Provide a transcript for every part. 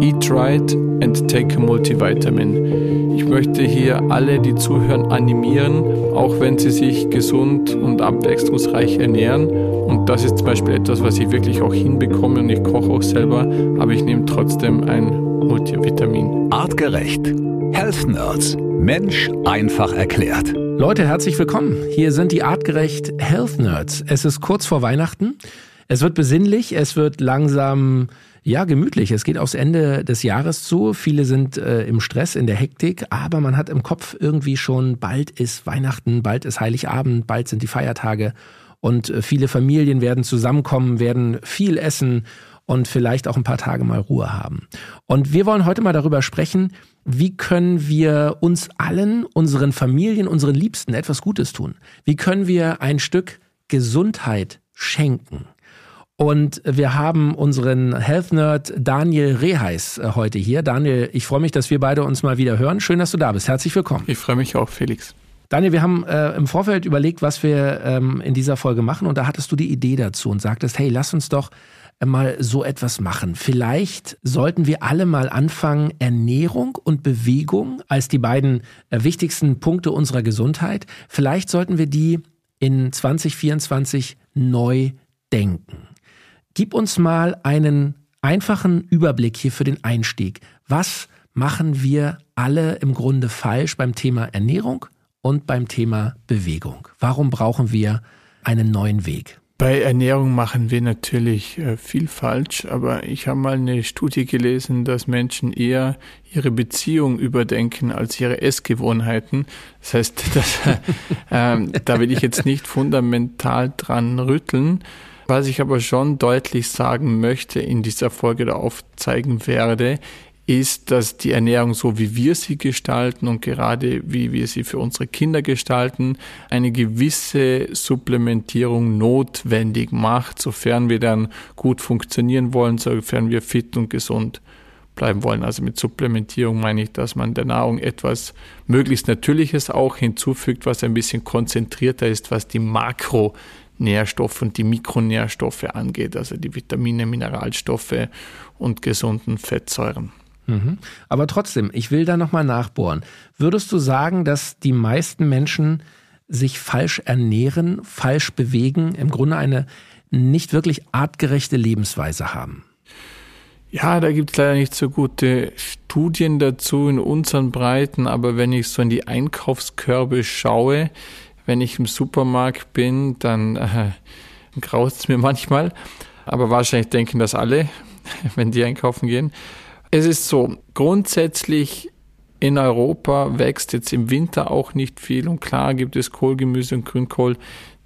Eat right and take a multivitamin. Ich möchte hier alle, die zuhören, animieren, auch wenn sie sich gesund und abwechslungsreich ernähren. Und das ist zum Beispiel etwas, was ich wirklich auch hinbekomme und ich koche auch selber, aber ich nehme trotzdem ein Multivitamin. Artgerecht. Health Nerds. Mensch einfach erklärt. Leute, herzlich willkommen. Hier sind die artgerecht Health Nerds. Es ist kurz vor Weihnachten. Es wird besinnlich, es wird langsam ja, gemütlich. Es geht aufs Ende des Jahres zu. Viele sind äh, im Stress, in der Hektik, aber man hat im Kopf irgendwie schon, bald ist Weihnachten, bald ist Heiligabend, bald sind die Feiertage und äh, viele Familien werden zusammenkommen, werden viel essen und vielleicht auch ein paar Tage mal Ruhe haben. Und wir wollen heute mal darüber sprechen, wie können wir uns allen, unseren Familien, unseren Liebsten etwas Gutes tun? Wie können wir ein Stück Gesundheit schenken? Und wir haben unseren Health Nerd Daniel Reheis äh, heute hier. Daniel, ich freue mich, dass wir beide uns mal wieder hören. Schön, dass du da bist. Herzlich willkommen. Ich freue mich auch, Felix. Daniel, wir haben äh, im Vorfeld überlegt, was wir ähm, in dieser Folge machen. Und da hattest du die Idee dazu und sagtest, hey, lass uns doch äh, mal so etwas machen. Vielleicht sollten wir alle mal anfangen, Ernährung und Bewegung als die beiden äh, wichtigsten Punkte unserer Gesundheit, vielleicht sollten wir die in 2024 neu denken. Gib uns mal einen einfachen Überblick hier für den Einstieg. Was machen wir alle im Grunde falsch beim Thema Ernährung und beim Thema Bewegung? Warum brauchen wir einen neuen Weg? Bei Ernährung machen wir natürlich äh, viel falsch, aber ich habe mal eine Studie gelesen, dass Menschen eher ihre Beziehung überdenken als ihre Essgewohnheiten. Das heißt, dass, äh, da will ich jetzt nicht fundamental dran rütteln. Was ich aber schon deutlich sagen möchte in dieser Folge da aufzeigen werde, ist, dass die Ernährung so wie wir sie gestalten und gerade wie wir sie für unsere Kinder gestalten, eine gewisse Supplementierung notwendig macht, sofern wir dann gut funktionieren wollen, sofern wir fit und gesund bleiben wollen. Also mit Supplementierung meine ich, dass man der Nahrung etwas möglichst Natürliches auch hinzufügt, was ein bisschen konzentrierter ist, was die Makro Nährstoffe und die Mikronährstoffe angeht, also die Vitamine, Mineralstoffe und gesunden Fettsäuren. Mhm. Aber trotzdem, ich will da nochmal nachbohren. Würdest du sagen, dass die meisten Menschen sich falsch ernähren, falsch bewegen, im Grunde eine nicht wirklich artgerechte Lebensweise haben? Ja, da gibt es leider nicht so gute Studien dazu in unseren Breiten, aber wenn ich so in die Einkaufskörbe schaue, wenn ich im Supermarkt bin, dann äh, graust es mir manchmal. Aber wahrscheinlich denken das alle, wenn die einkaufen gehen. Es ist so, grundsätzlich in Europa wächst jetzt im Winter auch nicht viel und klar gibt es Kohlgemüse und Grünkohl,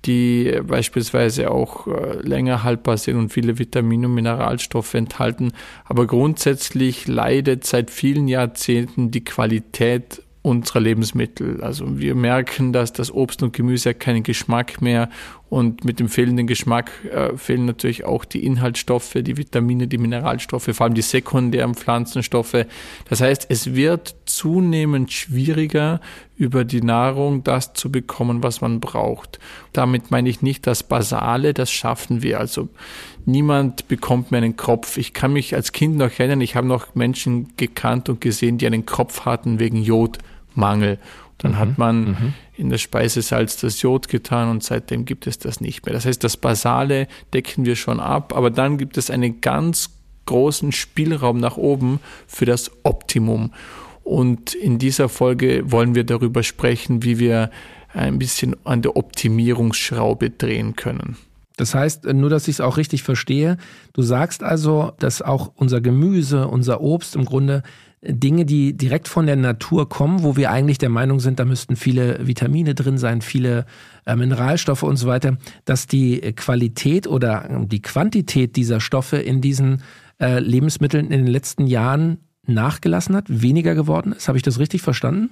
die beispielsweise auch äh, länger haltbar sind und viele Vitamine und Mineralstoffe enthalten. Aber grundsätzlich leidet seit vielen Jahrzehnten die Qualität unserer Lebensmittel. Also wir merken, dass das Obst und Gemüse keinen Geschmack mehr und mit dem fehlenden Geschmack äh, fehlen natürlich auch die Inhaltsstoffe, die Vitamine, die Mineralstoffe, vor allem die sekundären Pflanzenstoffe. Das heißt, es wird zunehmend schwieriger, über die Nahrung das zu bekommen, was man braucht. Damit meine ich nicht das Basale, das schaffen wir. Also niemand bekommt mehr einen Kopf. Ich kann mich als Kind noch erinnern, ich habe noch Menschen gekannt und gesehen, die einen Kopf hatten wegen Jodmangel. Dann mhm. hat man mhm. in das Speisesalz das Jod getan und seitdem gibt es das nicht mehr. Das heißt, das Basale decken wir schon ab, aber dann gibt es einen ganz großen Spielraum nach oben für das Optimum. Und in dieser Folge wollen wir darüber sprechen, wie wir ein bisschen an der Optimierungsschraube drehen können. Das heißt, nur dass ich es auch richtig verstehe, du sagst also, dass auch unser Gemüse, unser Obst im Grunde Dinge, die direkt von der Natur kommen, wo wir eigentlich der Meinung sind, da müssten viele Vitamine drin sein, viele äh, Mineralstoffe und so weiter, dass die Qualität oder die Quantität dieser Stoffe in diesen äh, Lebensmitteln in den letzten Jahren nachgelassen hat, weniger geworden ist. Habe ich das richtig verstanden?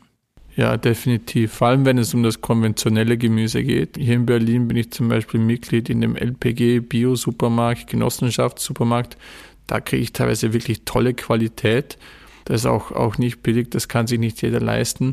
Ja, definitiv. Vor allem, wenn es um das konventionelle Gemüse geht. Hier in Berlin bin ich zum Beispiel Mitglied in dem LPG Bio-Supermarkt, Genossenschaftssupermarkt. Da kriege ich teilweise wirklich tolle Qualität. Das ist auch, auch nicht billig, das kann sich nicht jeder leisten.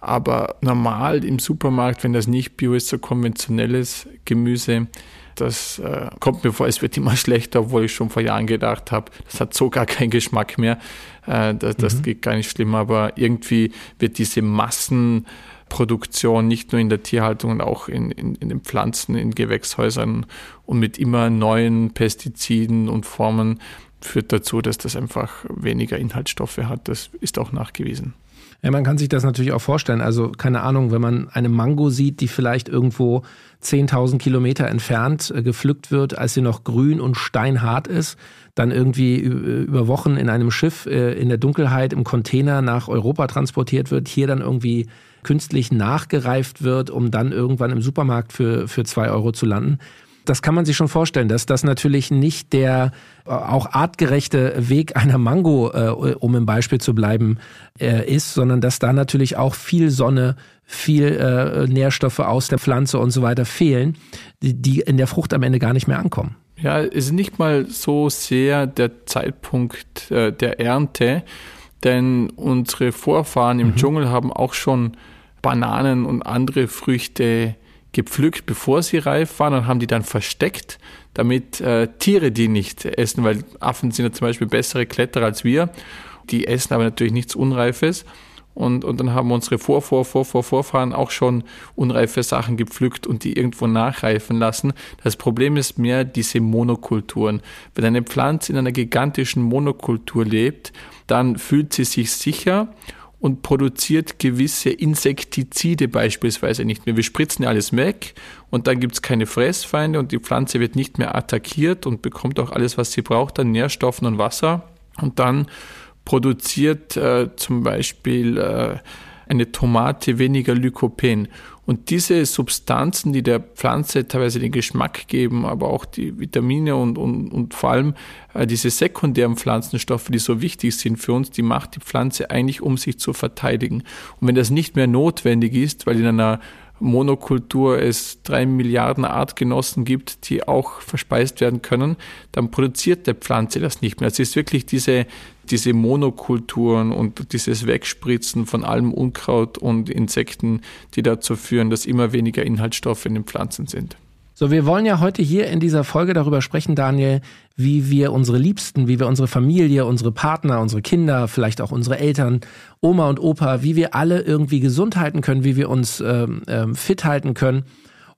Aber normal im Supermarkt, wenn das nicht bio ist, so konventionelles Gemüse, Das äh, kommt mir vor, es wird immer schlechter, obwohl ich schon vor Jahren gedacht habe, das hat so gar keinen Geschmack mehr. Äh, das, das mhm. geht gar nicht schlimm, aber irgendwie wird diese Massenproduktion nicht nur in der Tierhaltung und auch in, in, in den Pflanzen, in Gewächshäusern und mit immer neuen Pestiziden und Formen führt dazu, dass das einfach weniger Inhaltsstoffe hat. Das ist auch nachgewiesen. Ja, man kann sich das natürlich auch vorstellen. Also keine Ahnung, wenn man eine Mango sieht, die vielleicht irgendwo 10.000 Kilometer entfernt äh, gepflückt wird, als sie noch grün und steinhart ist, dann irgendwie über Wochen in einem Schiff äh, in der Dunkelheit im Container nach Europa transportiert wird, hier dann irgendwie künstlich nachgereift wird, um dann irgendwann im Supermarkt für, für zwei Euro zu landen das kann man sich schon vorstellen, dass das natürlich nicht der äh, auch artgerechte Weg einer Mango, äh, um im Beispiel zu bleiben, äh, ist, sondern dass da natürlich auch viel Sonne, viel äh, Nährstoffe aus der Pflanze und so weiter fehlen, die, die in der Frucht am Ende gar nicht mehr ankommen. Ja, es ist nicht mal so sehr der Zeitpunkt äh, der Ernte, denn unsere Vorfahren im mhm. Dschungel haben auch schon Bananen und andere Früchte gepflückt, bevor sie reif waren und haben die dann versteckt, damit äh, Tiere die nicht essen, weil Affen sind ja zum Beispiel bessere Kletterer als wir. Die essen aber natürlich nichts Unreifes. Und, und dann haben unsere Vor, Vor, Vor, Vor, Vorfahren auch schon unreife Sachen gepflückt und die irgendwo nachreifen lassen. Das Problem ist mehr diese Monokulturen. Wenn eine Pflanze in einer gigantischen Monokultur lebt, dann fühlt sie sich sicher und produziert gewisse Insektizide beispielsweise nicht mehr. Wir spritzen alles weg und dann gibt es keine Fressfeinde und die Pflanze wird nicht mehr attackiert und bekommt auch alles, was sie braucht an Nährstoffen und Wasser. Und dann produziert äh, zum Beispiel äh, eine Tomate weniger Lykopen. Und diese Substanzen, die der Pflanze teilweise den Geschmack geben, aber auch die Vitamine und, und, und vor allem äh, diese sekundären Pflanzenstoffe, die so wichtig sind für uns, die macht die Pflanze eigentlich, um sich zu verteidigen. Und wenn das nicht mehr notwendig ist, weil in einer Monokultur es drei Milliarden Artgenossen gibt, die auch verspeist werden können, dann produziert der Pflanze das nicht mehr. Es ist wirklich diese, diese Monokulturen und dieses Wegspritzen von allem Unkraut und Insekten, die dazu führen, dass immer weniger Inhaltsstoffe in den Pflanzen sind. So, wir wollen ja heute hier in dieser Folge darüber sprechen, Daniel, wie wir unsere Liebsten, wie wir unsere Familie, unsere Partner, unsere Kinder, vielleicht auch unsere Eltern, Oma und Opa, wie wir alle irgendwie gesund halten können, wie wir uns ähm, ähm, fit halten können.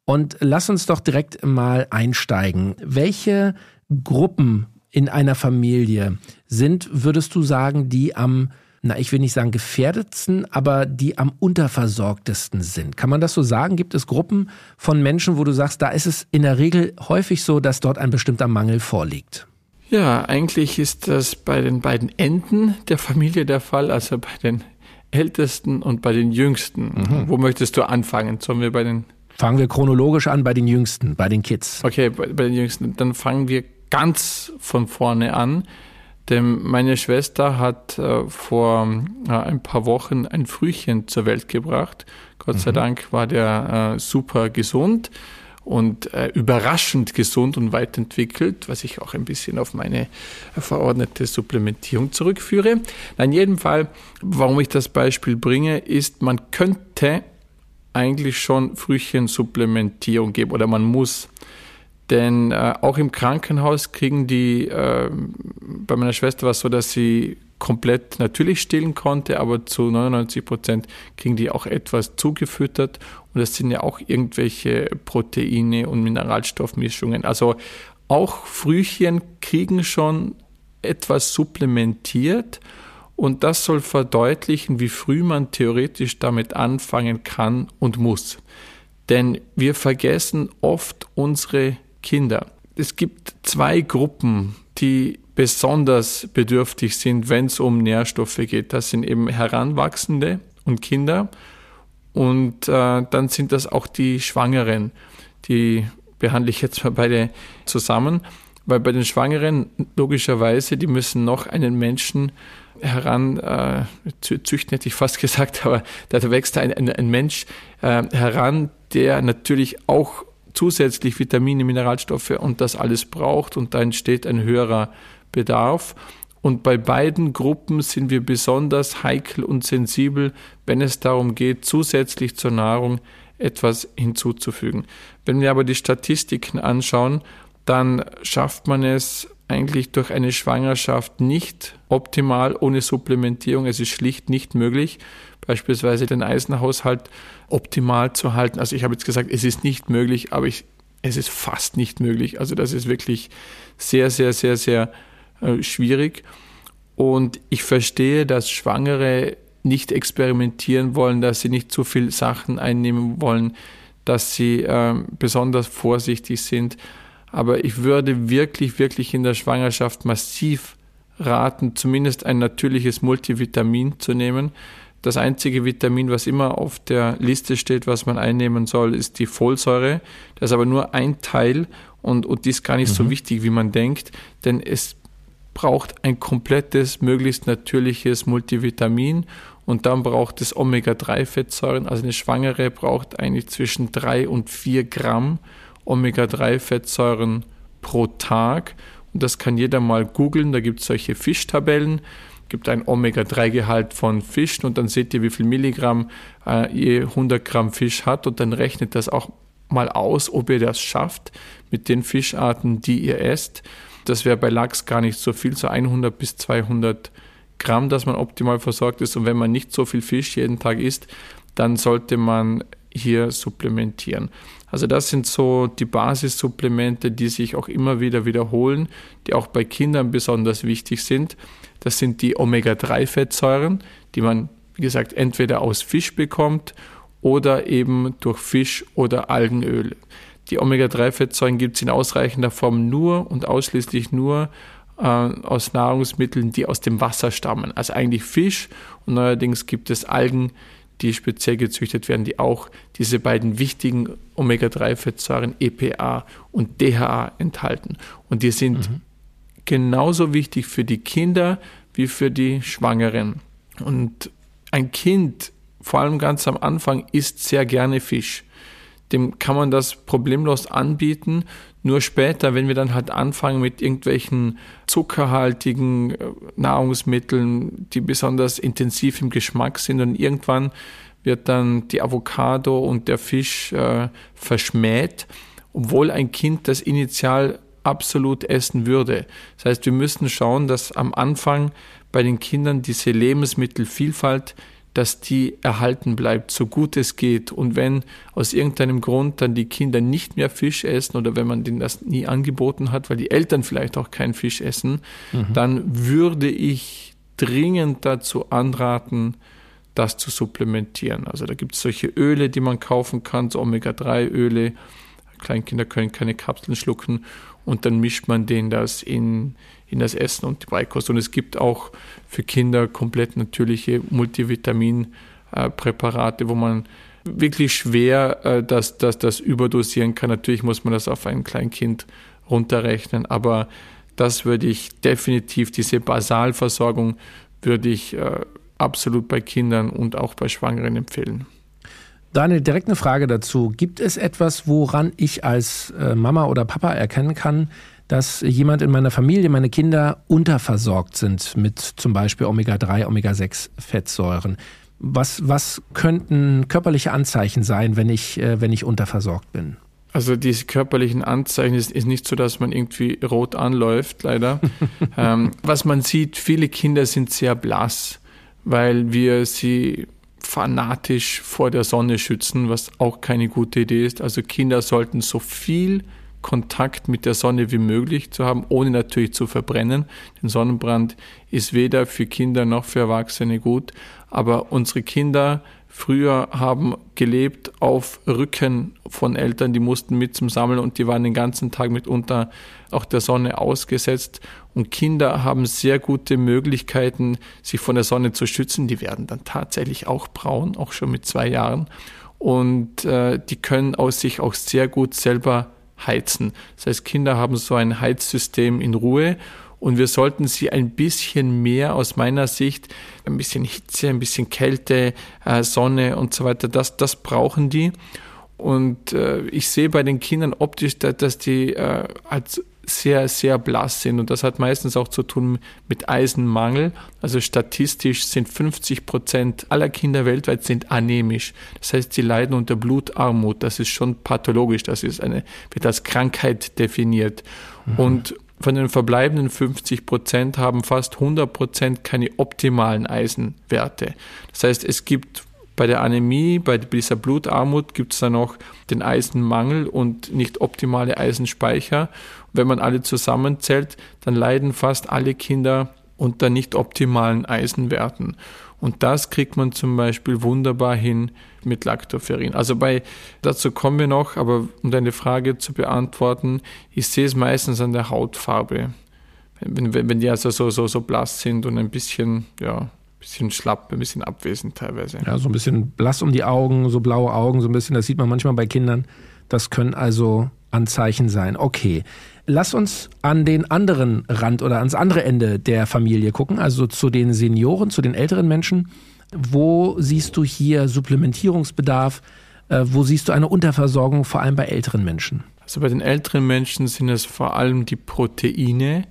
Und lass uns doch direkt mal einsteigen. Welche Gruppen in einer Familie sind, würdest du sagen, die am na, ich will nicht sagen gefährdetsten, aber die am unterversorgtesten sind. Kann man das so sagen? Gibt es Gruppen von Menschen, wo du sagst, da ist es in der Regel häufig so, dass dort ein bestimmter Mangel vorliegt? Ja, eigentlich ist das bei den beiden Enden der Familie der Fall, also bei den Ältesten und bei den Jüngsten. Mhm. Wo möchtest du anfangen? Sollen wir bei den Fangen wir chronologisch an bei den Jüngsten, bei den Kids. Okay, bei, bei den Jüngsten. Dann fangen wir ganz von vorne an. Denn meine Schwester hat äh, vor äh, ein paar Wochen ein Frühchen zur Welt gebracht. Gott mhm. sei Dank war der äh, super gesund und äh, überraschend gesund und weit entwickelt, was ich auch ein bisschen auf meine verordnete Supplementierung zurückführe. In jedem Fall, warum ich das Beispiel bringe, ist, man könnte eigentlich schon Frühchensupplementierung geben oder man muss. Denn äh, auch im Krankenhaus kriegen die, äh, bei meiner Schwester war es so, dass sie komplett natürlich stillen konnte, aber zu 99 Prozent kriegen die auch etwas zugefüttert. Und das sind ja auch irgendwelche Proteine und Mineralstoffmischungen. Also auch Frühchen kriegen schon etwas supplementiert. Und das soll verdeutlichen, wie früh man theoretisch damit anfangen kann und muss. Denn wir vergessen oft unsere Kinder. Es gibt zwei Gruppen, die besonders bedürftig sind, wenn es um Nährstoffe geht. Das sind eben Heranwachsende und Kinder. Und äh, dann sind das auch die Schwangeren. Die behandle ich jetzt mal beide zusammen, weil bei den Schwangeren logischerweise, die müssen noch einen Menschen heran, äh, züchten hätte ich fast gesagt, aber da wächst ein, ein, ein Mensch äh, heran, der natürlich auch zusätzlich Vitamine, Mineralstoffe und das alles braucht und da entsteht ein höherer Bedarf. Und bei beiden Gruppen sind wir besonders heikel und sensibel, wenn es darum geht, zusätzlich zur Nahrung etwas hinzuzufügen. Wenn wir aber die Statistiken anschauen, dann schafft man es eigentlich durch eine Schwangerschaft nicht optimal ohne Supplementierung. Es ist schlicht nicht möglich, beispielsweise den Eisenhaushalt optimal zu halten. Also ich habe jetzt gesagt, es ist nicht möglich, aber ich, es ist fast nicht möglich. Also das ist wirklich sehr, sehr, sehr, sehr äh, schwierig. Und ich verstehe, dass Schwangere nicht experimentieren wollen, dass sie nicht zu viel Sachen einnehmen wollen, dass sie äh, besonders vorsichtig sind. Aber ich würde wirklich, wirklich in der Schwangerschaft massiv raten, zumindest ein natürliches Multivitamin zu nehmen. Das einzige Vitamin, was immer auf der Liste steht, was man einnehmen soll, ist die Folsäure. Das ist aber nur ein Teil und, und die ist gar nicht mhm. so wichtig, wie man denkt, denn es braucht ein komplettes, möglichst natürliches Multivitamin und dann braucht es Omega-3-Fettsäuren. Also eine Schwangere braucht eigentlich zwischen drei und vier Gramm Omega-3-Fettsäuren pro Tag. Und das kann jeder mal googeln. Da gibt es solche Fischtabellen. Gibt ein Omega-3-Gehalt von Fischen und dann seht ihr, wie viel Milligramm äh, je 100 Gramm Fisch hat und dann rechnet das auch mal aus, ob ihr das schafft mit den Fischarten, die ihr esst. Das wäre bei Lachs gar nicht so viel, so 100 bis 200 Gramm, dass man optimal versorgt ist. Und wenn man nicht so viel Fisch jeden Tag isst, dann sollte man hier supplementieren. Also das sind so die Basissupplemente, die sich auch immer wieder wiederholen, die auch bei Kindern besonders wichtig sind. Das sind die Omega-3-Fettsäuren, die man, wie gesagt, entweder aus Fisch bekommt oder eben durch Fisch oder Algenöl. Die Omega-3-Fettsäuren gibt es in ausreichender Form nur und ausschließlich nur äh, aus Nahrungsmitteln, die aus dem Wasser stammen. Also eigentlich Fisch und neuerdings gibt es Algen, die speziell gezüchtet werden, die auch diese beiden wichtigen Omega-3-Fettsäuren EPA und DHA enthalten. Und die sind mhm. genauso wichtig für die Kinder wie für die Schwangeren. Und ein Kind, vor allem ganz am Anfang, isst sehr gerne Fisch dem kann man das problemlos anbieten. Nur später, wenn wir dann halt anfangen mit irgendwelchen zuckerhaltigen äh, Nahrungsmitteln, die besonders intensiv im Geschmack sind und irgendwann wird dann die Avocado und der Fisch äh, verschmäht, obwohl ein Kind das initial absolut essen würde. Das heißt, wir müssen schauen, dass am Anfang bei den Kindern diese Lebensmittelvielfalt dass die erhalten bleibt, so gut es geht. Und wenn aus irgendeinem Grund dann die Kinder nicht mehr Fisch essen oder wenn man denen das nie angeboten hat, weil die Eltern vielleicht auch keinen Fisch essen, mhm. dann würde ich dringend dazu anraten, das zu supplementieren. Also da gibt es solche Öle, die man kaufen kann, so Omega-3-Öle. Kleinkinder können keine Kapseln schlucken und dann mischt man denen das in in das Essen und die Beikost. Und es gibt auch für Kinder komplett natürliche Multivitaminpräparate, wo man wirklich schwer äh, das, das, das überdosieren kann. Natürlich muss man das auf ein Kleinkind runterrechnen, aber das würde ich definitiv, diese Basalversorgung würde ich äh, absolut bei Kindern und auch bei Schwangeren empfehlen. Daniel, direkt eine Frage dazu. Gibt es etwas, woran ich als äh, Mama oder Papa erkennen kann, dass jemand in meiner Familie, meine Kinder unterversorgt sind mit zum Beispiel Omega-3, Omega-6 Fettsäuren. Was, was könnten körperliche Anzeichen sein, wenn ich, äh, wenn ich unterversorgt bin? Also diese körperlichen Anzeichen ist, ist nicht so, dass man irgendwie rot anläuft, leider. ähm, was man sieht, viele Kinder sind sehr blass, weil wir sie fanatisch vor der Sonne schützen, was auch keine gute Idee ist. Also Kinder sollten so viel Kontakt mit der Sonne wie möglich zu haben, ohne natürlich zu verbrennen. Denn Sonnenbrand ist weder für Kinder noch für Erwachsene gut. Aber unsere Kinder früher haben gelebt auf Rücken von Eltern, die mussten mit zum Sammeln und die waren den ganzen Tag mitunter auch der Sonne ausgesetzt. Und Kinder haben sehr gute Möglichkeiten, sich von der Sonne zu schützen. Die werden dann tatsächlich auch braun, auch schon mit zwei Jahren. Und äh, die können aus sich auch sehr gut selber heizen. Das heißt, Kinder haben so ein Heizsystem in Ruhe und wir sollten sie ein bisschen mehr aus meiner Sicht, ein bisschen Hitze, ein bisschen Kälte, äh, Sonne und so weiter, das, das brauchen die. Und äh, ich sehe bei den Kindern optisch, dass die äh, als sehr, sehr blass sind. Und das hat meistens auch zu tun mit Eisenmangel. Also statistisch sind 50 Prozent aller Kinder weltweit sind anämisch. Das heißt, sie leiden unter Blutarmut. Das ist schon pathologisch. Das ist eine, wird als Krankheit definiert. Mhm. Und von den verbleibenden 50 Prozent haben fast 100 Prozent keine optimalen Eisenwerte. Das heißt, es gibt bei der Anämie, bei dieser Blutarmut gibt es dann noch den Eisenmangel und nicht optimale Eisenspeicher. Wenn man alle zusammenzählt, dann leiden fast alle Kinder unter nicht optimalen Eisenwerten. Und das kriegt man zum Beispiel wunderbar hin mit Lactoferrin. Also bei, dazu kommen wir noch, aber um deine Frage zu beantworten, ich sehe es meistens an der Hautfarbe. Wenn, wenn, wenn die also so, so, so blass sind und ein bisschen, ja, bisschen schlapp, ein bisschen abwesend teilweise. Ja, so ein bisschen blass um die Augen, so blaue Augen, so ein bisschen, das sieht man manchmal bei Kindern. Das können also Anzeichen sein. Okay. Lass uns an den anderen Rand oder ans andere Ende der Familie gucken, also zu den Senioren, zu den älteren Menschen. Wo siehst du hier Supplementierungsbedarf? Äh, wo siehst du eine Unterversorgung, vor allem bei älteren Menschen? Also bei den älteren Menschen sind es vor allem die Proteine,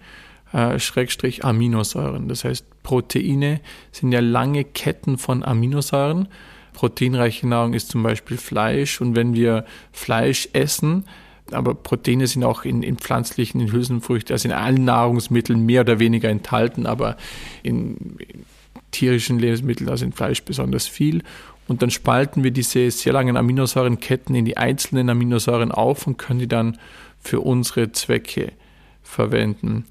äh, Schrägstrich Aminosäuren. Das heißt, Proteine sind ja lange Ketten von Aminosäuren. Proteinreiche Nahrung ist zum Beispiel Fleisch und wenn wir Fleisch essen, aber Proteine sind auch in, in pflanzlichen, in Hülsenfrüchten, also in allen Nahrungsmitteln mehr oder weniger enthalten, aber in, in tierischen Lebensmitteln, also in Fleisch besonders viel. Und dann spalten wir diese sehr langen Aminosäurenketten in die einzelnen Aminosäuren auf und können die dann für unsere Zwecke verwenden.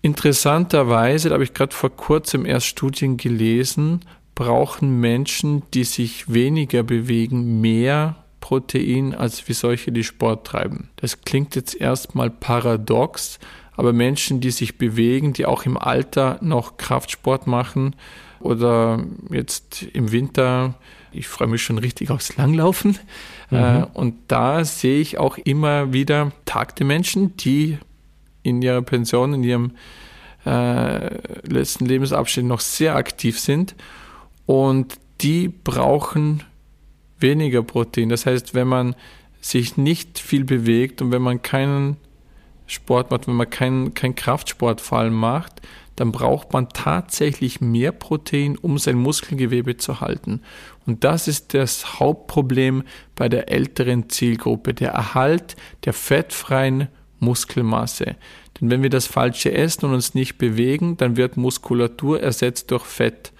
Interessanterweise, da habe ich gerade vor kurzem erst Studien gelesen, brauchen Menschen, die sich weniger bewegen, mehr Protein als wie solche, die Sport treiben. Das klingt jetzt erstmal paradox, aber Menschen, die sich bewegen, die auch im Alter noch Kraftsport machen oder jetzt im Winter, ich freue mich schon richtig aufs Langlaufen. Mhm. Äh, und da sehe ich auch immer wieder tagte Menschen, die in ihrer Pension, in ihrem äh, letzten Lebensabschnitt noch sehr aktiv sind und die brauchen weniger Protein. Das heißt, wenn man sich nicht viel bewegt und wenn man keinen Sport macht, wenn man keinen kein Kraftsport vor allem macht, dann braucht man tatsächlich mehr Protein, um sein Muskelgewebe zu halten. Und das ist das Hauptproblem bei der älteren Zielgruppe, der Erhalt der fettfreien Muskelmasse. Denn wenn wir das Falsche essen und uns nicht bewegen, dann wird Muskulatur ersetzt durch Fett.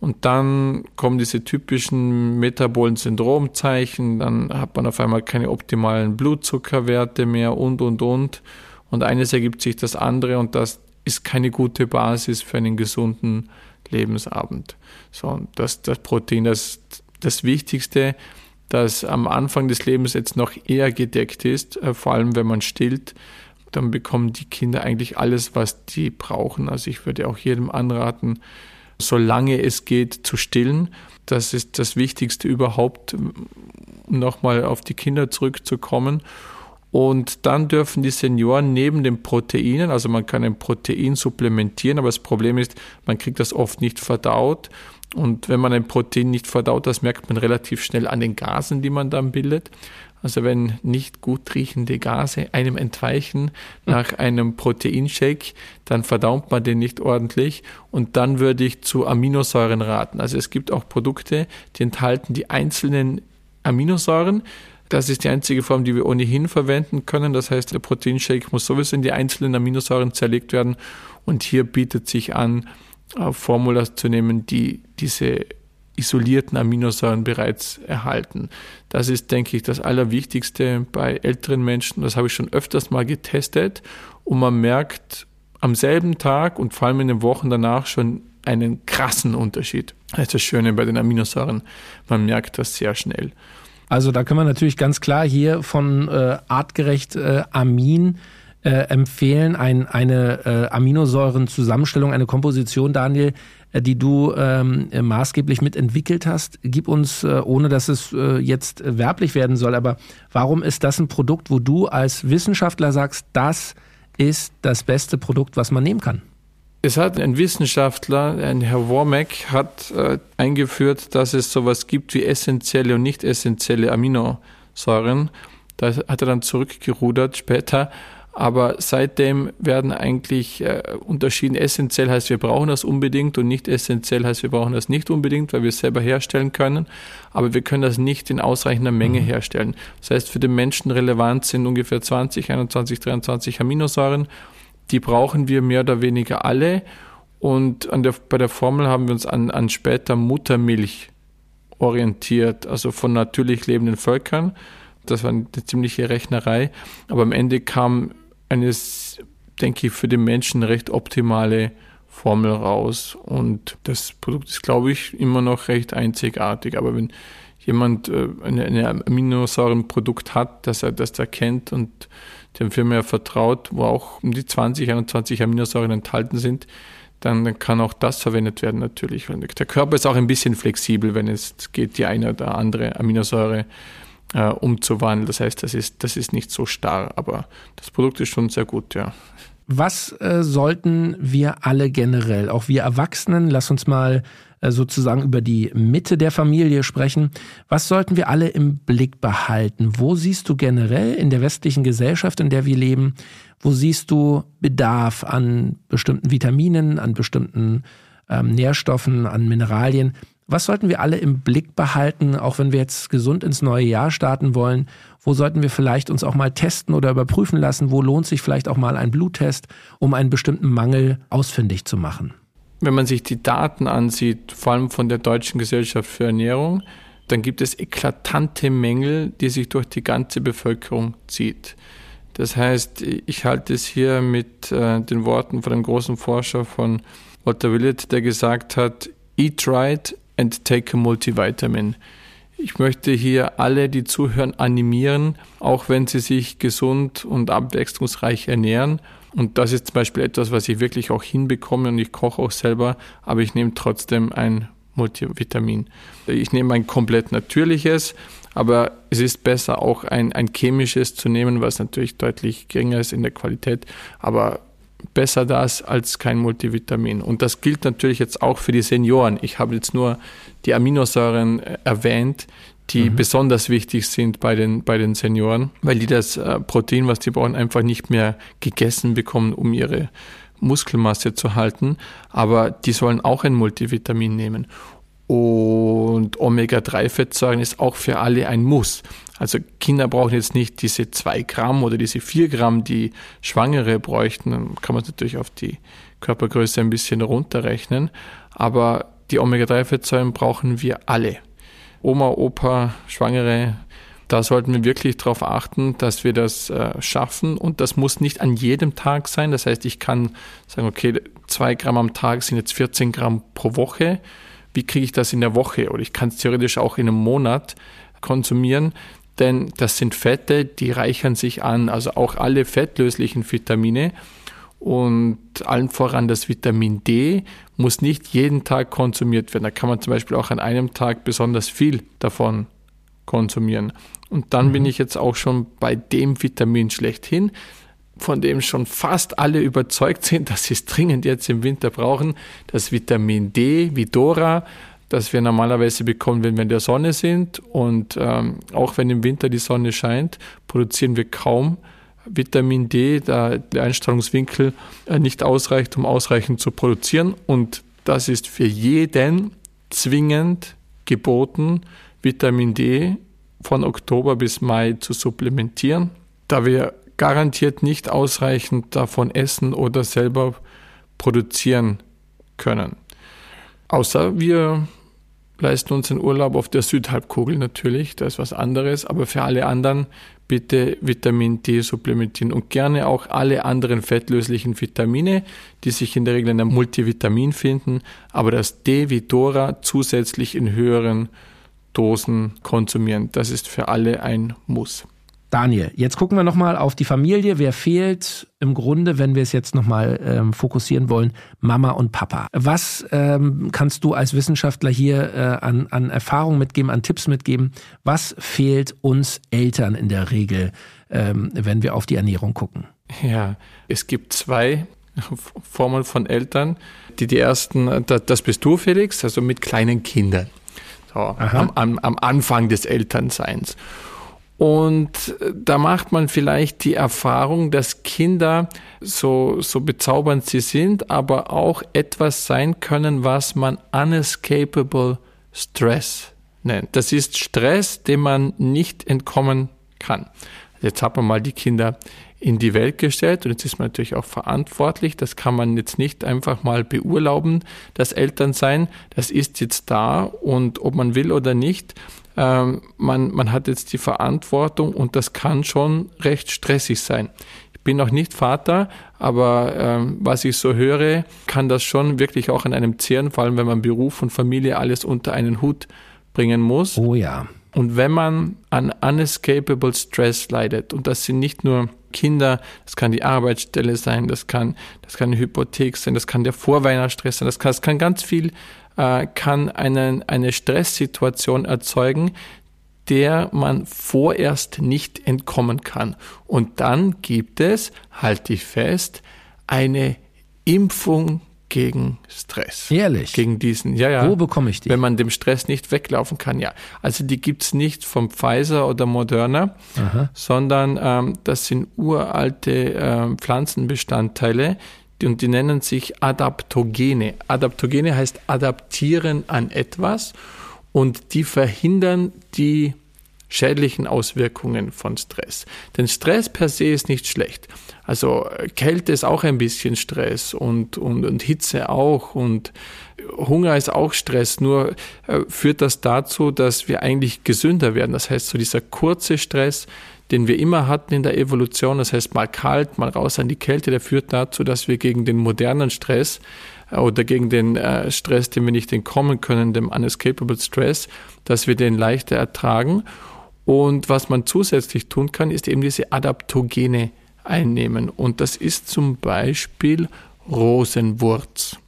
Und dann kommen diese typischen metabolen Syndromzeichen, dann hat man auf einmal keine optimalen Blutzuckerwerte mehr und, und, und. Und eines ergibt sich das andere und das ist keine gute Basis für einen gesunden Lebensabend. So, das, das Protein, das, das Wichtigste, das am Anfang des Lebens jetzt noch eher gedeckt ist, äh, vor allem wenn man stillt, dann bekommen die Kinder eigentlich alles, was die brauchen. Also ich würde auch jedem anraten, solange es geht, zu stillen. Das ist das Wichtigste überhaupt, nochmal auf die Kinder zurückzukommen. Und dann dürfen die Senioren neben den Proteinen, also man kann ein Protein supplementieren, aber das Problem ist, man kriegt das oft nicht verdaut. Und wenn man ein Protein nicht verdaut, das merkt man relativ schnell an den Gasen, die man dann bildet. Also wenn nicht gut riechende Gase einem entweichen nach einem Proteinshake, dann verdaunt man den nicht ordentlich und dann würde ich zu Aminosäuren raten. Also es gibt auch Produkte, die enthalten die einzelnen Aminosäuren. Das ist die einzige Form, die wir ohnehin verwenden können. Das heißt, der Proteinshake muss sowieso in die einzelnen Aminosäuren zerlegt werden und hier bietet sich an, Formulas zu nehmen, die diese isolierten Aminosäuren bereits erhalten. Das ist, denke ich, das Allerwichtigste bei älteren Menschen. Das habe ich schon öfters mal getestet und man merkt am selben Tag und vor allem in den Wochen danach schon einen krassen Unterschied. Das ist das Schöne bei den Aminosäuren. Man merkt das sehr schnell. Also da können wir natürlich ganz klar hier von äh, artgerecht äh, Amin äh, empfehlen, ein, eine äh, Aminosäurenzusammenstellung, eine Komposition, Daniel, äh, die du ähm, maßgeblich mitentwickelt hast. Gib uns, äh, ohne dass es äh, jetzt werblich werden soll, aber warum ist das ein Produkt, wo du als Wissenschaftler sagst, das ist das beste Produkt, was man nehmen kann? Es hat ein Wissenschaftler, ein Herr Wormack, hat äh, eingeführt, dass es sowas gibt wie essentielle und nicht essentielle Aminosäuren. Da hat er dann zurückgerudert später Aber seitdem werden eigentlich äh, unterschieden. Essentiell heißt, wir brauchen das unbedingt und nicht essentiell heißt, wir brauchen das nicht unbedingt, weil wir es selber herstellen können. Aber wir können das nicht in ausreichender Menge mhm. herstellen. Das heißt, für den Menschen relevant sind ungefähr 20, 21, 23 Aminosäuren. Die brauchen wir mehr oder weniger alle. Und der, bei der Formel haben wir uns an, an später Muttermilch orientiert, also von natürlich lebenden Völkern. Das war eine ziemliche Rechnerei. Aber am Ende kam eine, denke ich, für den Menschen recht optimale Formel raus. Und das Produkt ist, glaube ich, immer noch recht einzigartig. Aber wenn jemand äh, eine Aminosäurenprodukt hat, das er, das er kennt und dem Firma vertraut, wo auch um die 20, 21 Aminosäuren enthalten sind, dann kann auch das verwendet werden natürlich. Der Körper ist auch ein bisschen flexibel, wenn es geht, die eine oder andere Aminosäure äh, umzuwandeln. Das heißt, das ist, das ist nicht so starr, aber das Produkt ist schon sehr gut, ja. Was äh, sollten wir alle generell, auch wir Erwachsenen, lass uns mal sozusagen über die Mitte der Familie sprechen. Was sollten wir alle im Blick behalten? Wo siehst du generell in der westlichen Gesellschaft, in der wir leben, wo siehst du Bedarf an bestimmten Vitaminen, an bestimmten ähm, Nährstoffen, an Mineralien? Was sollten wir alle im Blick behalten, auch wenn wir jetzt gesund ins neue Jahr starten wollen? Wo sollten wir vielleicht uns auch mal testen oder überprüfen lassen? Wo lohnt sich vielleicht auch mal ein Bluttest, um einen bestimmten Mangel ausfindig zu machen? Wenn man sich die Daten ansieht, vor allem von der Deutschen Gesellschaft für Ernährung, dann gibt es eklatante Mängel, die sich durch die ganze Bevölkerung zieht. Das heißt, ich halte es hier mit äh, den Worten von einem großen Forscher von Walter Willett, der gesagt hat, Eat right, and take a multivitamin. Ich möchte hier alle, die zuhören, animieren, auch wenn sie sich gesund und abwechslungsreich ernähren. Und das ist zum Beispiel etwas, was ich wirklich auch hinbekomme und ich koche auch selber, aber ich nehme trotzdem ein Multivitamin. Ich nehme ein komplett natürliches, aber es ist besser auch ein, ein chemisches zu nehmen, was natürlich deutlich geringer ist in der Qualität, aber besser das als kein Multivitamin. Und das gilt natürlich jetzt auch für die Senioren. Ich habe jetzt nur die Aminosäuren äh, erwähnt, die mhm. besonders wichtig sind bei den, bei den Senioren, weil die das äh, Protein, was die brauchen, einfach nicht mehr gegessen bekommen, um ihre Muskelmasse zu halten. Aber die sollen auch ein Multivitamin nehmen. Und Omega-3-Fettsäuren ist auch für alle ein Muss. Also Kinder brauchen jetzt nicht diese zwei Gramm oder diese vier Gramm, die Schwangere bräuchten. Dann kann man es natürlich auf die Körpergröße ein bisschen runterrechnen. Aber die Omega-3-Fettsäuren brauchen wir alle. Oma, Opa, Schwangere, da sollten wir wirklich darauf achten, dass wir das äh, schaffen. Und das muss nicht an jedem Tag sein. Das heißt, ich kann sagen, okay, zwei Gramm am Tag sind jetzt 14 Gramm pro Woche. Wie kriege ich das in der Woche? Oder ich kann es theoretisch auch in einem Monat konsumieren, denn das sind Fette, die reichern sich an, also auch alle fettlöslichen Vitamine und allen voran das Vitamin D muss nicht jeden Tag konsumiert werden. Da kann man zum Beispiel auch an einem Tag besonders viel davon konsumieren. Und dann mhm. bin ich jetzt auch schon bei dem Vitamin schlechthin, von dem schon fast alle überzeugt sind, dass sie es dringend jetzt im Winter brauchen, das Vitamin D, Vidora, das wir normalerweise bekommen, wenn wir in der Sonne sind. Und ähm, auch wenn im Winter die Sonne scheint, produzieren wir kaum Vitamin D, da der Einstrahlungswinkel äh, nicht ausreicht, um ausreichend zu produzieren. Und das ist für jeden zwingend geboten, Vitamin D von Oktober bis Mai zu supplementieren, da wir garantiert nicht ausreichend davon essen oder selber produzieren können. Außer wir leisten uns einen Urlaub auf der Südhalbkugel natürlich, da ist was anderes, aber für alle anderen bitte Vitamin D supplementieren und gerne auch alle anderen fettlöslichen Vitamine, die sich in der Regel in einem Multivitamin finden, aber das D-Vitora zusätzlich in höheren Dosen konsumieren. Das ist für alle ein Muss. Daniel, jetzt gucken wir nochmal auf die Familie. Wer fehlt im Grunde, wenn wir es jetzt nochmal ähm, fokussieren wollen? Mama und Papa. Was ähm, kannst du als Wissenschaftler hier äh, an, an Erfahrung mitgeben, an Tipps mitgeben? Was fehlt uns Eltern in der Regel, ähm, wenn wir auf die Ernährung gucken? Ja, es gibt zwei Formen von Eltern. Die, die ersten, das bist du, Felix, also mit kleinen Kindern. So, am, am, am Anfang des Elternseins. Und da macht man vielleicht die Erfahrung, dass Kinder, so, so bezaubernd sie sind, aber auch etwas sein können, was man unescapable stress nennt. Das ist Stress, dem man nicht entkommen kann. Jetzt hat man mal die Kinder in die Welt gestellt und jetzt ist man natürlich auch verantwortlich. Das kann man jetzt nicht einfach mal beurlauben, das Elternsein. Das ist jetzt da und ob man will oder nicht, ähm, man, man hat jetzt die Verantwortung und das kann schon recht stressig sein. Ich bin noch nicht Vater, aber ähm, was ich so höre, kann das schon wirklich auch an einem zehren, vor allem wenn man Beruf und Familie alles unter einen Hut bringen muss. Oh ja. Und wenn man an unescapable stress leidet, und das sind nicht nur Kinder, das kann die Arbeitsstelle sein, das kann, das kann eine Hypothek sein, das kann der Vorweihnachtsstress sein, das kann, das kann ganz viel, äh, kann einen, eine Stresssituation erzeugen, der man vorerst nicht entkommen kann. Und dann gibt es, halte ich fest, eine Impfung gegen Stress. Ehrlich? Gegen diesen, ja, ja. Wo bekomme ich die? Wenn man dem Stress nicht weglaufen kann, ja. Also die gibt's nicht vom Pfizer oder Moderna, Aha. sondern ähm, das sind uralte äh, Pflanzenbestandteile und die nennen sich Adaptogene. Adaptogene heißt adaptieren an etwas und die verhindern die schädlichen Auswirkungen von Stress. Denn Stress per se ist nicht schlecht. Also Kälte ist auch ein bisschen Stress und, und, und Hitze auch und Hunger ist auch Stress, nur äh, führt das dazu, dass wir eigentlich gesünder werden. Das heißt, so dieser kurze Stress, den wir immer hatten in der Evolution, das heißt mal kalt, mal raus an die Kälte, der führt dazu, dass wir gegen den modernen Stress äh, oder gegen den äh, Stress, den wir nicht entkommen können, dem unescapable Stress, dass wir den leichter ertragen. Und was man zusätzlich tun kann, ist eben diese Adaptogene einnehmen. Und das ist zum Beispiel Rosenwurz.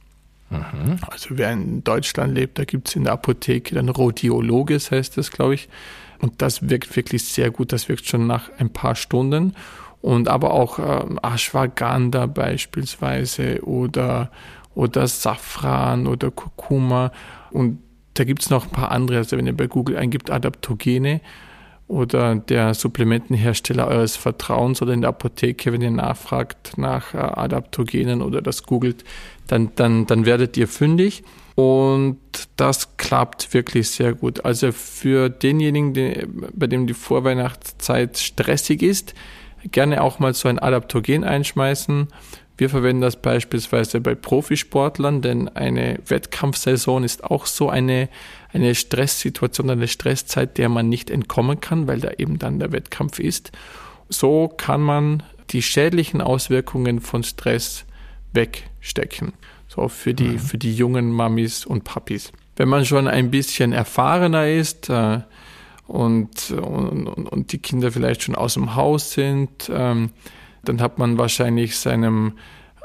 Mhm. Also wer in Deutschland lebt, da gibt es in der Apotheke dann Rhodiologes, heißt das, glaube ich. Und das wirkt wirklich sehr gut. Das wirkt schon nach ein paar Stunden. Und aber auch äh, Ashwagandha beispielsweise oder, oder Safran oder Kurkuma. Und da gibt es noch ein paar andere. Also wenn ihr bei Google eingibt Adaptogene, oder der Supplementenhersteller eures Vertrauens oder in der Apotheke, wenn ihr nachfragt nach äh, Adaptogenen oder das googelt, dann, dann, dann werdet ihr fündig. Und das klappt wirklich sehr gut. Also für denjenigen, die, bei dem die Vorweihnachtszeit stressig ist, gerne auch mal so ein Adaptogen einschmeißen. Wir verwenden das beispielsweise bei Profisportlern, denn eine Wettkampfsaison ist auch so eine, eine Stresssituation, eine Stresszeit, der man nicht entkommen kann, weil da eben dann der Wettkampf ist. So kann man die schädlichen Auswirkungen von Stress wegstecken. So für die, mhm. für die jungen Mamis und Papis. Wenn man schon ein bisschen erfahrener ist äh, und, und, und die Kinder vielleicht schon aus dem Haus sind, ähm, dann hat man wahrscheinlich seinem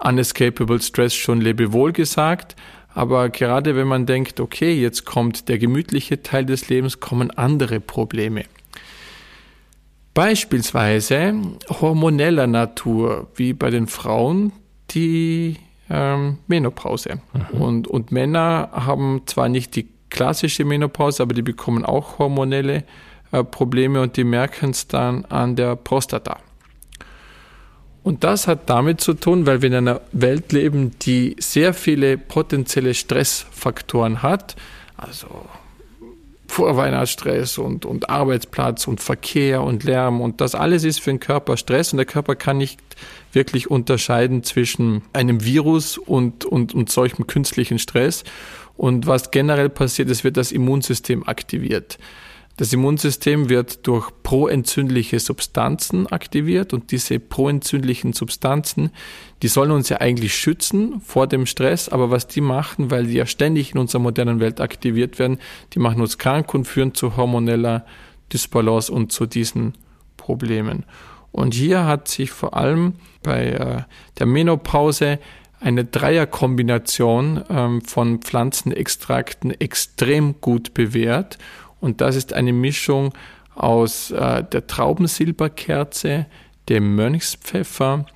unescapable Stress schon Lebewohl gesagt. Aber gerade wenn man denkt, okay, jetzt kommt der gemütliche Teil des Lebens, kommen andere Probleme. Beispielsweise hormoneller Natur, wie bei den Frauen die ähm, Menopause. Mhm. Und, und Männer haben zwar nicht die klassische Menopause, aber die bekommen auch hormonelle äh, Probleme und die merken es dann an der Prostata. Und das hat damit zu tun, weil wir in einer Welt leben, die sehr viele potenzielle Stressfaktoren hat. Also Vorweihnachtsstress und, und Arbeitsplatz und Verkehr und Lärm und das alles ist für den Körper Stress und der Körper kann nicht wirklich unterscheiden zwischen einem Virus und, und, und solchem künstlichen Stress. Und was generell passiert, es wird das Immunsystem aktiviert. Das Immunsystem wird durch proentzündliche Substanzen aktiviert und diese proentzündlichen Substanzen, die sollen uns ja eigentlich schützen vor dem Stress, aber was die machen, weil die ja ständig in unserer modernen Welt aktiviert werden, die machen uns krank und führen zu hormoneller Dysbalance und zu diesen Problemen. Und hier hat sich vor allem bei äh, der Menopause eine Dreierkombination ähm, von Pflanzenextrakten extrem gut bewährt und das ist eine Mischung aus äh, der Traubensilberkerze, dem Mönchspfeffer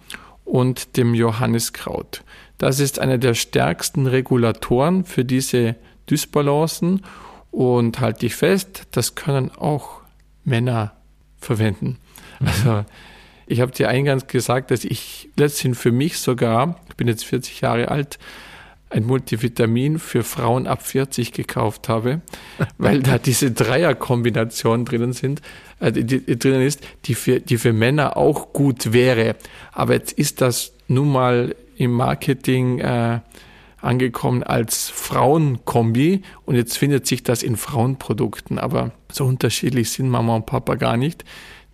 und dem Johanniskraut. Das ist einer der stärksten Regulatoren für diese Dysbalancen und halte ich fest, das können auch Männer verwenden. Mhm. Also ich habe dir eingangs gesagt, dass ich letztendlich für mich sogar, ich bin jetzt 40 Jahre alt, ein Multivitamin für Frauen ab 40 gekauft habe, weil da diese Dreierkombination drinnen sind, äh, die, die, drinnen ist, die für, die für Männer auch gut wäre. Aber jetzt ist das nun mal im Marketing äh, angekommen als Frauenkombi und jetzt findet sich das in Frauenprodukten. Aber so unterschiedlich sind Mama und Papa gar nicht.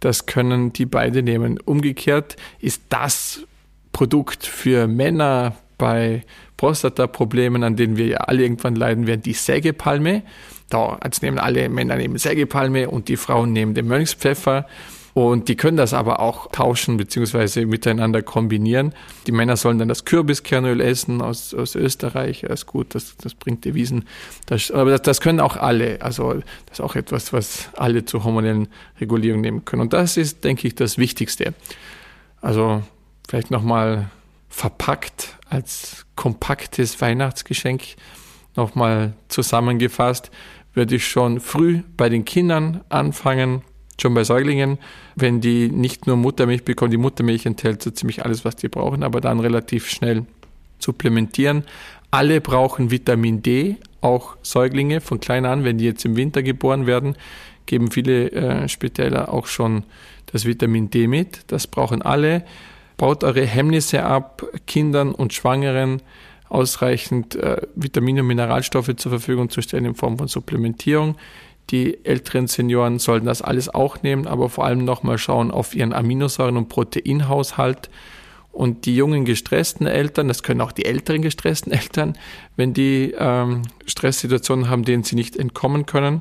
Das können die beide nehmen. Umgekehrt ist das Produkt für Männer bei Prostata-Problemen, an denen wir ja alle irgendwann leiden werden, die Sägepalme. Da, als nehmen alle Männer nehmen Sägepalme und die Frauen nehmen den Mönchspfeffer. Und die können das aber auch tauschen bzw. miteinander kombinieren. Die Männer sollen dann das Kürbiskernöl essen aus, aus Österreich. Das ist gut, das, das bringt Devisen. Das, aber das, das können auch alle. Also das ist auch etwas, was alle zur hormonellen Regulierung nehmen können. Und das ist, denke ich, das Wichtigste. Also vielleicht nochmal verpackt als kompaktes Weihnachtsgeschenk nochmal zusammengefasst, würde ich schon früh bei den Kindern anfangen, schon bei Säuglingen, wenn die nicht nur Muttermilch bekommen, die Muttermilch enthält so ziemlich alles, was die brauchen, aber dann relativ schnell supplementieren. Alle brauchen Vitamin D, auch Säuglinge von klein an, wenn die jetzt im Winter geboren werden, geben viele äh, Spitäler auch schon das Vitamin D mit. Das brauchen alle. Baut eure Hemmnisse ab, Kindern und Schwangeren ausreichend äh, Vitamine und Mineralstoffe zur Verfügung zu stellen in Form von Supplementierung. Die älteren Senioren sollten das alles auch nehmen, aber vor allem nochmal schauen auf ihren Aminosäuren- und Proteinhaushalt. Und die jungen gestressten Eltern, das können auch die älteren gestressten Eltern, wenn die ähm, Stresssituationen haben, denen sie nicht entkommen können,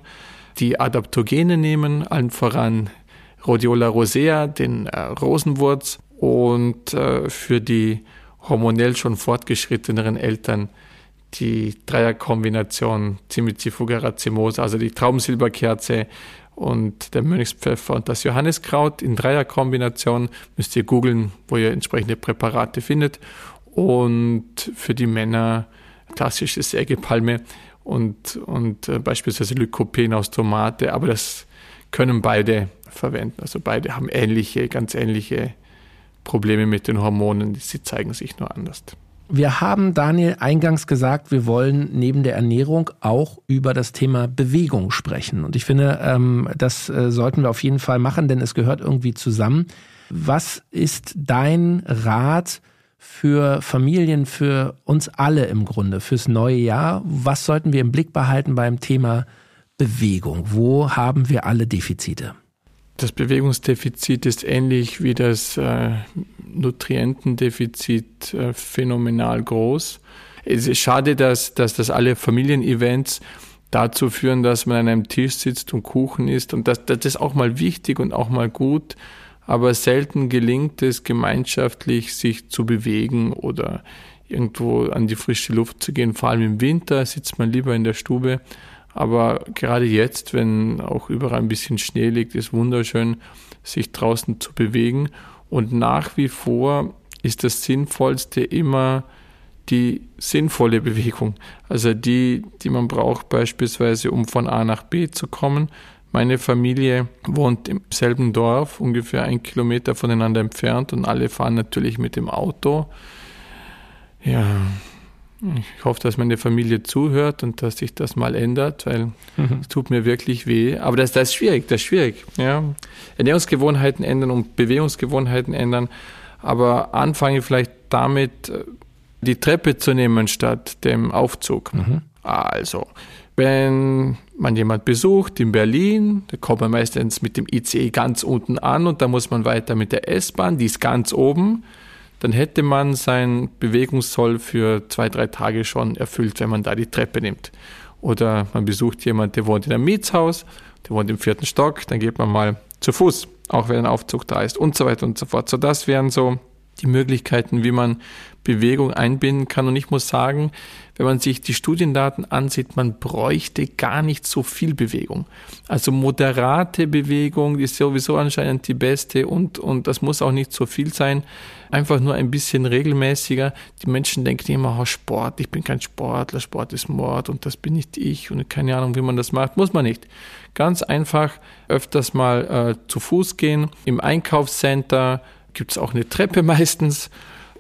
die Adaptogene nehmen, allen voran Rhodiola rosea, den äh, Rosenwurz und äh, für die hormonell schon fortgeschritteneren Eltern die Dreierkombination Cimicifuga-Racemose, also die Traubensilberkerze und der Mönchspfeffer und das Johanniskraut in Dreierkombination. Müsst ihr googeln, wo ihr entsprechende Präparate findet. Und für die Männer klassische Sägepalme und, und äh, beispielsweise Lykopen aus Tomate. Aber das können beide verwenden. Also beide haben ähnliche, ganz ähnliche Probleme mit den Hormonen. Sie zeigen sich nur anders. Wir haben Daniel eingangs gesagt, wir wollen neben der Ernährung auch über das Thema Bewegung sprechen. Und ich finde, ähm, das äh, sollten wir auf jeden Fall machen, denn es gehört irgendwie zusammen. Was ist dein Rat für Familien, für uns alle im Grunde, fürs neue Jahr? Was sollten wir im Blick behalten beim Thema Bewegung? Wo haben wir alle Defizite? Das Bewegungsdefizit ist ähnlich wie das äh, Nutrientendefizit äh, phänomenal groß. Es ist schade, dass, dass das alle Familienevents dazu führen, dass man an einem Tisch sitzt und Kuchen isst. Und das, das ist auch mal wichtig und auch mal gut. Aber selten gelingt es, gemeinschaftlich sich zu bewegen oder irgendwo an die frische Luft zu gehen. Vor allem im Winter sitzt man lieber in der Stube aber gerade jetzt, wenn auch überall ein bisschen Schnee liegt, ist wunderschön, sich draußen zu bewegen. Und nach wie vor ist das Sinnvollste immer die sinnvolle Bewegung. Also die, die man braucht beispielsweise, um von A nach B zu kommen. Meine Familie wohnt im selben Dorf, ungefähr ein Kilometer voneinander entfernt und alle fahren natürlich mit dem Auto. Ja, ich hoffe, dass meine Familie zuhört und dass sich das mal ändert, weil mhm. es tut mir wirklich weh. Aber das, das ist schwierig, das ist schwierig. Ja. Ernährungsgewohnheiten ändern und Bewegungsgewohnheiten ändern. Aber anfange vielleicht damit, die Treppe zu nehmen statt dem Aufzug. Mhm. Also, wenn man jemand besucht in Berlin, da kommt man meistens mit dem ICE ganz unten an und da muss man weiter mit der S-Bahn, die ist ganz oben dann hätte man sein Bewegungssoll für zwei, drei Tage schon erfüllt, wenn man da die Treppe nimmt. Oder man besucht jemanden, der wohnt in einem Mietshaus, der wohnt im vierten Stock, dann geht man mal zu Fuß, auch wenn ein Aufzug da ist und so weiter und so fort. So, das wären so die Möglichkeiten, wie man Bewegung einbinden kann. Und ich muss sagen, wenn man sich die Studiendaten ansieht, man bräuchte gar nicht so viel Bewegung. Also moderate Bewegung ist sowieso anscheinend die beste und, und das muss auch nicht so viel sein. Einfach nur ein bisschen regelmäßiger. Die Menschen denken immer, oh, Sport, ich bin kein Sportler, Sport ist Mord und das bin nicht ich und keine Ahnung, wie man das macht. Muss man nicht. Ganz einfach öfters mal äh, zu Fuß gehen. Im Einkaufscenter gibt es auch eine Treppe meistens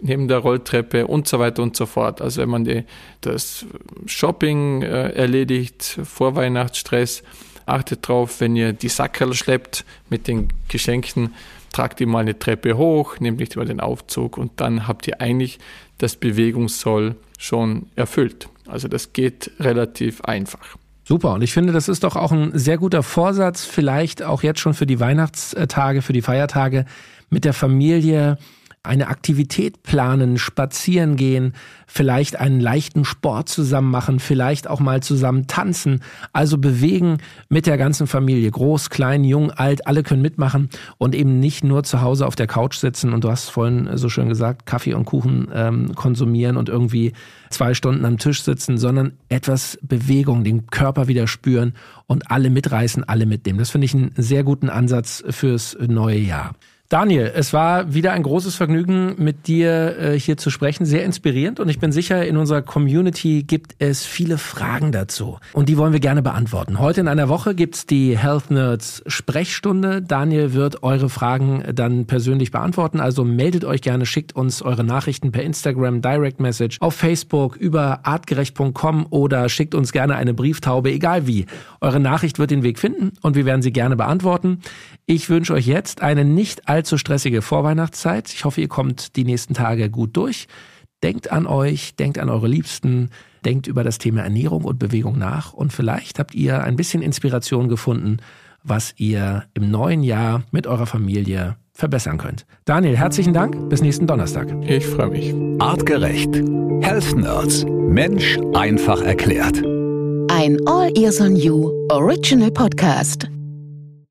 neben der Rolltreppe und so weiter und so fort. Also wenn man die, das Shopping äh, erledigt, vor Weihnachtsstress, achtet drauf, wenn ihr die Sackerl schleppt mit den Geschenken, tragt ihr mal eine Treppe hoch, nehmt nicht über den Aufzug und dann habt ihr eigentlich das Bewegungssoll schon erfüllt. Also das geht relativ einfach. Super. Und ich finde, das ist doch auch ein sehr guter Vorsatz, vielleicht auch jetzt schon für die Weihnachtstage, für die Feiertage mit der Familie eine Aktivität planen, spazieren gehen, vielleicht einen leichten Sport zusammen machen, vielleicht auch mal zusammen tanzen, also bewegen mit der ganzen Familie, groß, klein, jung, alt, alle können mitmachen und eben nicht nur zu Hause auf der Couch sitzen und du hast vorhin so schön gesagt, Kaffee und Kuchen ähm, konsumieren und irgendwie zwei Stunden am Tisch sitzen, sondern etwas Bewegung, den Körper wieder spüren und alle mitreißen, alle mitnehmen. Das finde ich einen sehr guten Ansatz fürs neue Jahr. Daniel, es war wieder ein großes Vergnügen, mit dir äh, hier zu sprechen. Sehr inspirierend und ich bin sicher, in unserer Community gibt es viele Fragen dazu. Und die wollen wir gerne beantworten. Heute in einer Woche gibt's die Health Nerds Sprechstunde. Daniel wird eure Fragen dann persönlich beantworten. Also meldet euch gerne, schickt uns eure Nachrichten per Instagram, Direct Message, auf Facebook, über artgerecht.com oder schickt uns gerne eine Brieftaube, egal wie. Eure Nachricht wird den Weg finden und wir werden sie gerne beantworten. Ich wünsche euch jetzt eine nicht allzu stressige Vorweihnachtszeit. Ich hoffe, ihr kommt die nächsten Tage gut durch. Denkt an euch, denkt an eure Liebsten, denkt über das Thema Ernährung und Bewegung nach und vielleicht habt ihr ein bisschen Inspiration gefunden, was ihr im neuen Jahr mit eurer Familie verbessern könnt. Daniel, herzlichen Dank. Bis nächsten Donnerstag. Ich freue mich. Artgerecht. Health Nerds. Mensch einfach erklärt. Ein All Ears on You Original Podcast.